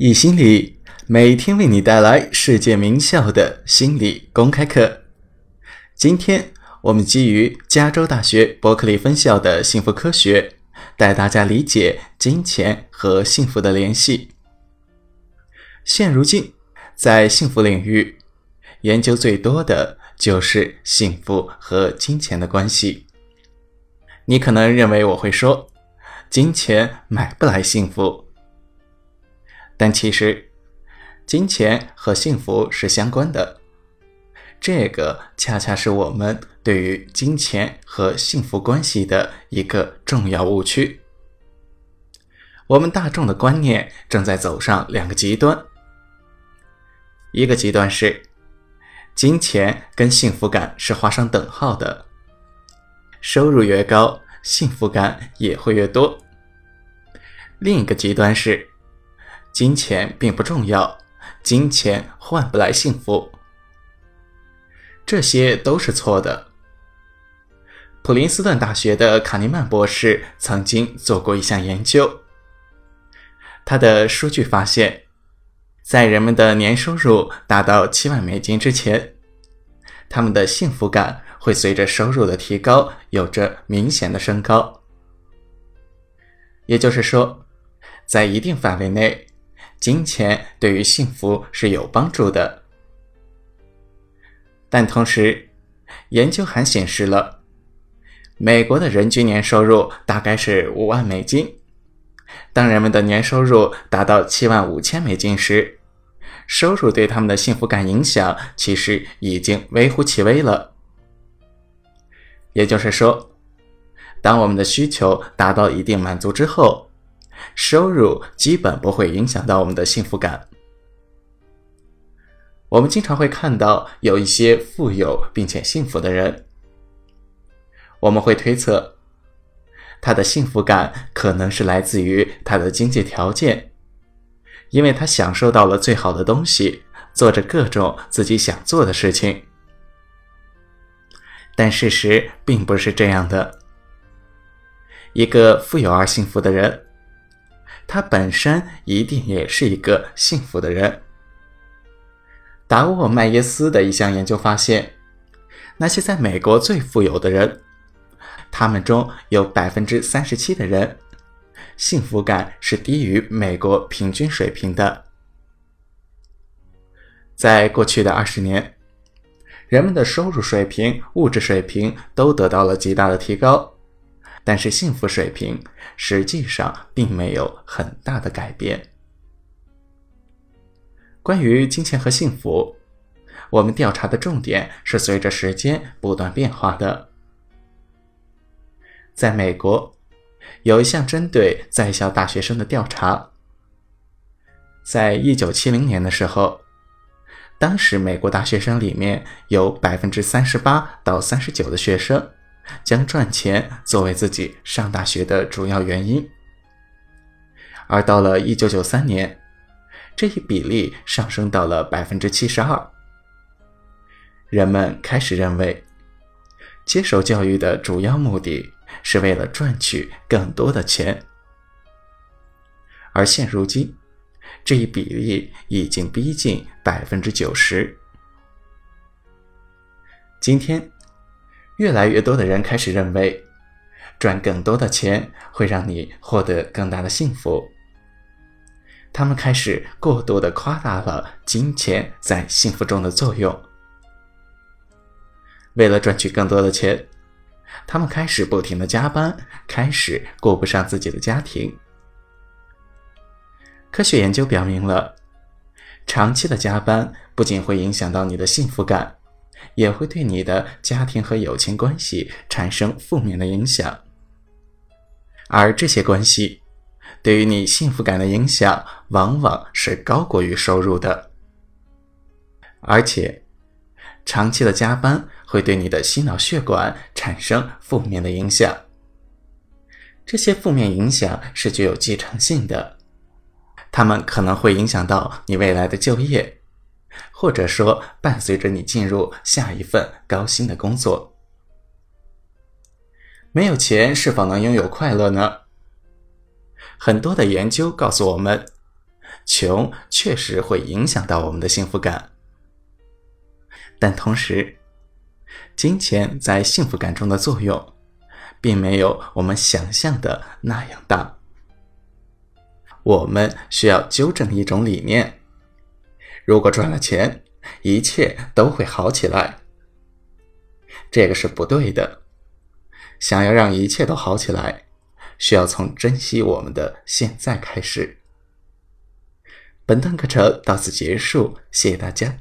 易心理每天为你带来世界名校的心理公开课。今天我们基于加州大学伯克利分校的幸福科学，带大家理解金钱和幸福的联系。现如今，在幸福领域，研究最多的就是幸福和金钱的关系。你可能认为我会说，金钱买不来幸福。但其实，金钱和幸福是相关的。这个恰恰是我们对于金钱和幸福关系的一个重要误区。我们大众的观念正在走上两个极端：一个极端是，金钱跟幸福感是画上等号的，收入越高，幸福感也会越多；另一个极端是。金钱并不重要，金钱换不来幸福，这些都是错的。普林斯顿大学的卡尼曼博士曾经做过一项研究，他的数据发现，在人们的年收入达到七万美金之前，他们的幸福感会随着收入的提高有着明显的升高。也就是说，在一定范围内。金钱对于幸福是有帮助的，但同时，研究还显示了，美国的人均年收入大概是五万美金。当人们的年收入达到七万五千美金时，收入对他们的幸福感影响其实已经微乎其微了。也就是说，当我们的需求达到一定满足之后，收入基本不会影响到我们的幸福感。我们经常会看到有一些富有并且幸福的人，我们会推测，他的幸福感可能是来自于他的经济条件，因为他享受到了最好的东西，做着各种自己想做的事情。但事实并不是这样的，一个富有而幸福的人。他本身一定也是一个幸福的人。达沃麦耶斯的一项研究发现，那些在美国最富有的人，他们中有百分之三十七的人，幸福感是低于美国平均水平的。在过去的二十年，人们的收入水平、物质水平都得到了极大的提高。但是幸福水平实际上并没有很大的改变。关于金钱和幸福，我们调查的重点是随着时间不断变化的。在美国，有一项针对在校大学生的调查，在一九七零年的时候，当时美国大学生里面有百分之三十八到三十九的学生。将赚钱作为自己上大学的主要原因，而到了一九九三年，这一比例上升到了百分之七十二。人们开始认为，接受教育的主要目的是为了赚取更多的钱，而现如今，这一比例已经逼近百分之九十。今天。越来越多的人开始认为，赚更多的钱会让你获得更大的幸福。他们开始过度的夸大了金钱在幸福中的作用。为了赚取更多的钱，他们开始不停的加班，开始顾不上自己的家庭。科学研究表明了，长期的加班不仅会影响到你的幸福感。也会对你的家庭和友情关系产生负面的影响，而这些关系对于你幸福感的影响往往是高过于收入的。而且，长期的加班会对你的心脑血管产生负面的影响，这些负面影响是具有继承性的，它们可能会影响到你未来的就业。或者说，伴随着你进入下一份高薪的工作。没有钱是否能拥有快乐呢？很多的研究告诉我们，穷确实会影响到我们的幸福感，但同时，金钱在幸福感中的作用，并没有我们想象的那样大。我们需要纠正一种理念：如果赚了钱，一切都会好起来。这个是不对的。想要让一切都好起来，需要从珍惜我们的现在开始。本段课程到此结束，谢谢大家。